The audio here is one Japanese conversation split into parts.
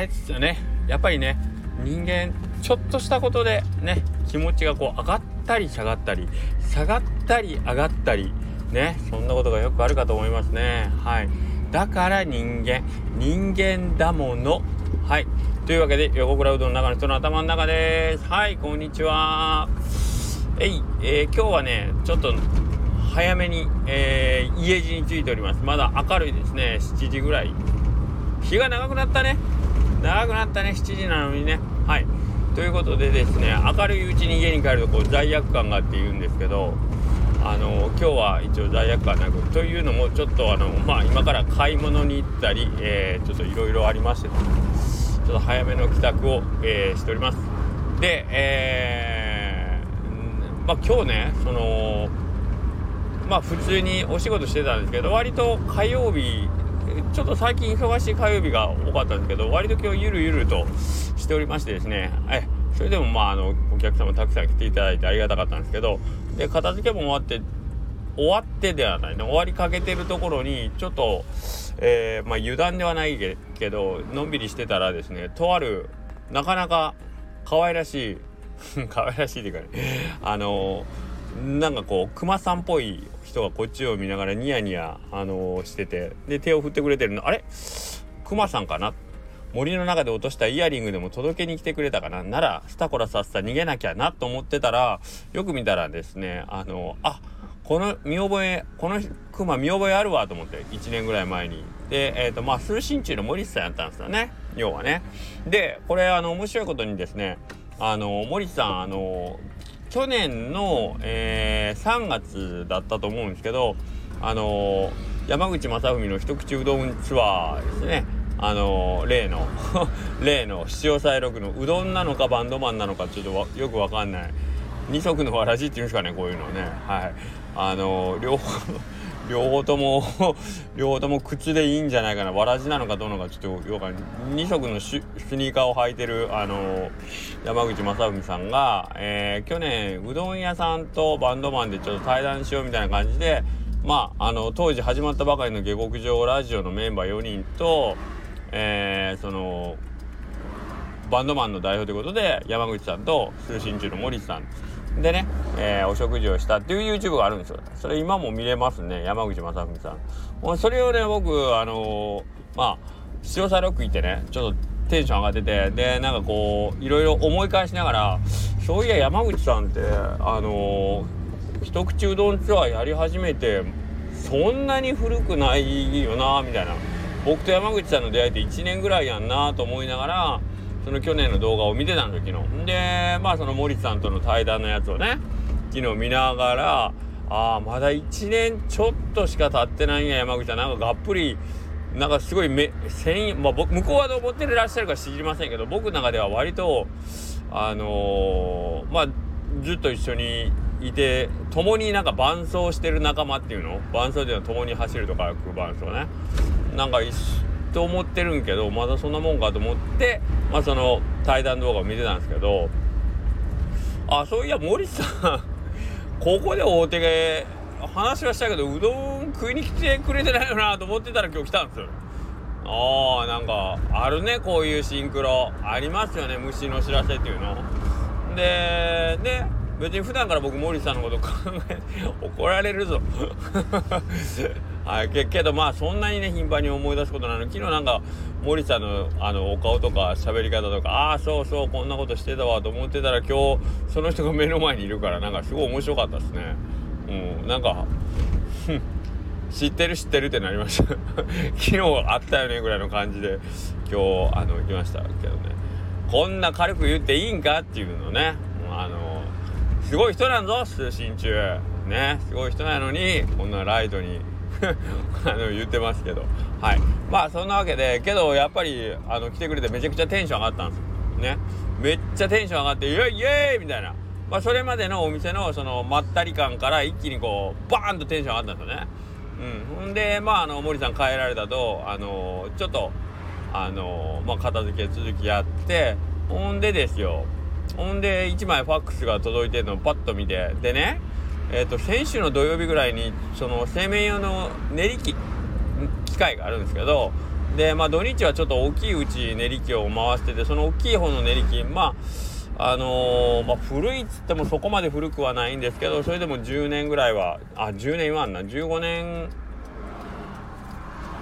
れですよね。やっぱりね人間ちょっとしたことでね気持ちがこう上がったり下がったり下がったり上がったりねそんなことがよくあるかと思いますね。はい。だから人間人間だもの。はい。というわけで横倉うどんの中の人の頭の中です。はいこんにちは。えい、えー、今日はねちょっと早めに、えー、家路についております。まだ明るいですね。7時ぐらい。日が長くなったね。長くなったね7時なのにね。はい。ということでですね明るいうちに家に帰るとこう罪悪感があって言うんですけどあの今日は一応罪悪感なくというのもちょっとあのまあ今から買い物に行ったり、えー、ちょっといろいろありましてちょっと早めの帰宅を、えー、しております。でえー、まあ今日ねそのまあ普通にお仕事してたんですけど割と火曜日ちょっと最近忙しい火曜日が多かったんですけど割と今日ゆるゆるとしておりましてですね。えそれでもまああのお客様たくさん来ていただいてありがたかったんですけどで片付けも終わって終わってではない。ね終わりかけてるところにちょっと、えー、まあ油断ではないけどのんびりしてたらですねとあるなかなか可愛らしい 可愛らしいっていうかねあのなんかこうクマさんっぽい人がこっちを見ながらニヤニヤ、あのー、しててで手を振ってくれてるのあれ？クマさんかな？森の中で落としたイヤリングでも届けに来てくれたかな？ならスタコラさっさ逃げなきゃなと思ってたらよく見たらですねあのー、あこの見覚えこのクマ見覚えあるわと思って1年ぐらい前に。でえっ、ー、とまあ通信中の森さんやったんですよね。要はね。でこれあの面白いことにですねあの森さんあの去年の、えー、3月だったと思うんですけど、あのー、山口正文の一口うどんツアーですね。あのー、例の 例の七尾菜六のうどんなのかバンドマンなのかちょっとよくわかんない。二足のわらじっていうんですかねこういうのね。はい。あの両方両方とも両方とも靴でいいんじゃないかな。わらじなのかどうのかちょっとよくわかんない。2足のスニーカーを履いてるあの山口正文さんが、えー、去年うどん屋さんとバンドマンでちょっと対談しようみたいな感じでまああの当時始まったばかりの下克上ラジオのメンバー4人と、えー、そのバンドマンの代表ということで山口さんと通信中の森さん。でね、えー、お食事をしたっていう YouTube があるんですよ。それ今も見れますね。山口正文さん。それをね、僕、あのー、まあ、塩サロック行ってね、ちょっとテンション上がってて、で、なんかこう、いろいろ思い返しながら、そういや山口さんって、あのー、一口うどんツアーやり始めて、そんなに古くないよな、みたいな。僕と山口さんの出会いって1年ぐらいやんなと思いながら、その去年の動画を見てたんです昨日。でまあその森さんとの対談のやつをね昨日見ながらああまだ1年ちょっとしか経ってないんや山口さん。なんかがっぷりなんかすごいめ繊維まあ向こうはどう思ってらっしゃるか知りませんけど僕の中では割とあのー、まあずっと一緒にいて共になんか伴走してる仲間っていうの？伴走っていうのは共に走るとか伴走ね。なんか一と思ってるんけどまだそんなもんかと思ってまあその対談動画を見てたんですけどあそういや森さん ここで大手で話はしたけどうどん食いに来てくれてないよなと思ってたら今日来たんですよ。あーなんかあるねこういうシンクロありますよね虫の知らせっていうの。でね別に普段から僕森さんのこと考えて怒られるぞ。はいけけどまあそんなにね頻繁に思い出すことなの。昨日なんか森さんのあのお顔とか喋り方とかああそうそうこんなことしてたわと思ってたら今日その人が目の前にいるからなんかすごい面白かったですね。うんなんか知ってる知ってるってなりました。昨日あったよねぐらいの感じで今日あの行きました。けどねこんな軽く言っていいんかっていうのね。あのすごい人なんぞ通信中。ねすごい人なのにこんなライトにあの言ってますけど。はい。まあそんなわけでけどやっぱりあの来てくれてめちゃくちゃテンション上がったんですよ。ね。めっちゃテンション上がってイエイイエイみたいな。まあそれまでのお店のそのまったり感から一気にこうバーンとテンション上がったんですよね。うん。ほんでまああの森さん帰られたとあのちょっとあのまあ片付け続きやってほんでですよ。ほんで1枚ファックスが届いてるのをパッと見て。でねえ、ー、と先週の土曜日ぐらいにその製麺用の練り機機械があるんですけどでまあ土日はちょっと大きいうち練り機を回しててその大きい方の練り機まああのー、まあ、古いっつってもそこまで古くはないんですけどそれでも10年ぐらいはあ10年はんな15年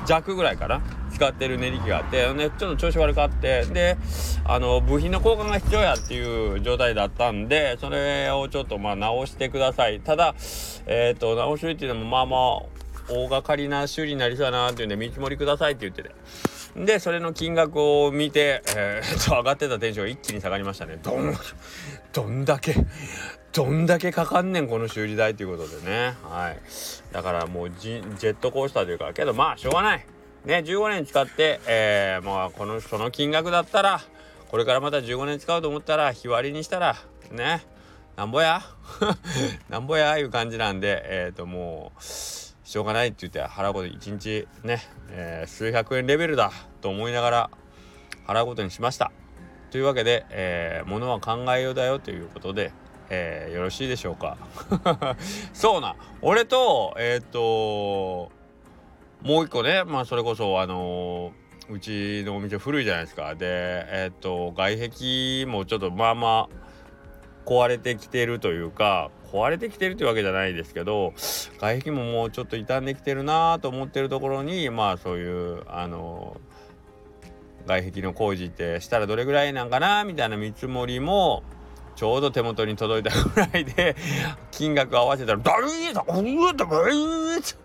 弱ぐらいかな？使ってる練り機があってでちょっと調子悪かってであの部品の交換が必要やっていう状態だったんでそれをちょっとまあ直してください。ただえっ、ー、と直しっていうのもまあまあ大掛かりな修理になりそうだなっていうんで見積もりくださいって言ってて。でそれの金額を見て、えー、と上がってたテンションが一気に下がりましたね。どんどんだけどんだけかかんねんこの修理代ということでね。はい。だからもうジェットコースターというかけどまあしょうがない。ね15年使って、えー、まあこのその金額だったらこれからまた15年使うと思ったら日割りにしたらねなんぼや？なんぼや？いう感じなんでえっ、ー、ともうしょうがないって言って払うこと1日ね、えー、数百円レベルだと思いながら払うことにしました。というわけで、えー、物は考えようだよということで、えー、よろしいでしょうか そうな俺とえっ、ともう一個ねまあそれこそあのー、うちのお店古いじゃないですかでえっ、と外壁もちょっとまあまあ壊れてきてるというか壊れてきてるというわけじゃないですけど外壁ももうちょっと傷んできてるなと思ってるところにまあそういうあの外壁の工事ってしたらどれぐらいなんかなみたいな見積もりもちょうど手元に届いたぐらいで金額合わせたら「ダルーだうだバーっ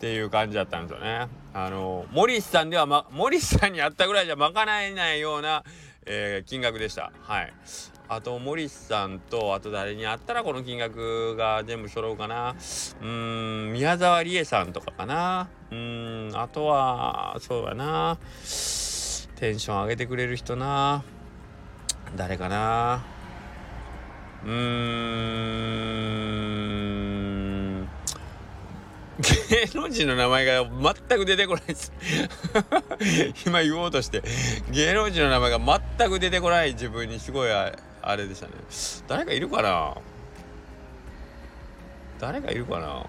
ていう感じだったんですよね。あのモリスさんでは、ま、モリスさんにあったぐらいじゃ賄えないような、えー、金額でした。はい。あとモリスさんとあと誰にあったらこの金額が全部揃うかな。うん宮沢りえさんとかかな。うんあとはそうだな。テンション上げてくれる人な。誰かな。うん芸能人の名前が全く出てこないです 今言おうとして芸能人の名前が全く出てこない自分にすごいあれでしたね。誰かいるかな？誰かいるかな？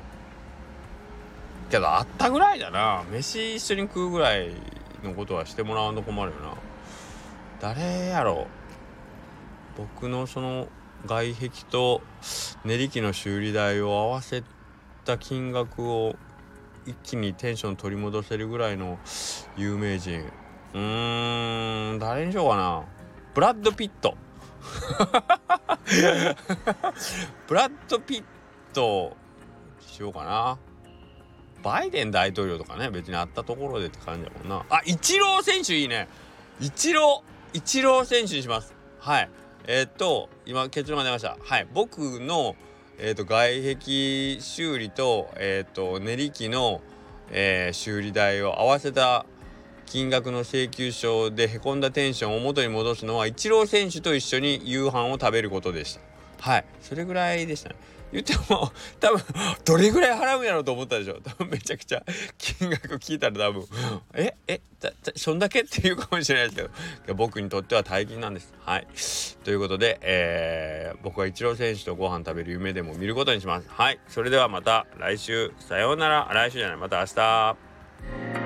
けどあったぐらいだな。飯一緒に食うぐらいのことはしてもらわんと困るよな。誰やろ？僕のその外壁と練り機の修理代を合わせた金額を一気にテンション取り戻せるぐらいの有名人。うーん誰にしようかな。ブラッド・ピット。ブラッド・ピットしようかな。バイデン大統領とかね別にあったところでって感じだもんな。あイチロー選手いいね。イチローイチロー選手にします。はい。えー、っと今結論が出ました。はい。僕のえー、っと外壁修理と,、えー、っと練り機の、え修理代を合わせた金額の請求書でへこんだテンションを元に戻すのはイチロー選手と一緒に夕飯を食べることでした。はい。それぐらいでしたね。言っても多分どれぐらい払うんやろうと思ったでしょ多分めちゃくちゃ金額聞いたら多分ええだそんだけっていうかもしれないですけど。僕にとっては大金なんです。はい。ということで、えー、僕はイチロー選手とご飯食べる夢でも見ることにします。はい。それではまた来週。さようなら。来週じゃない。また明日。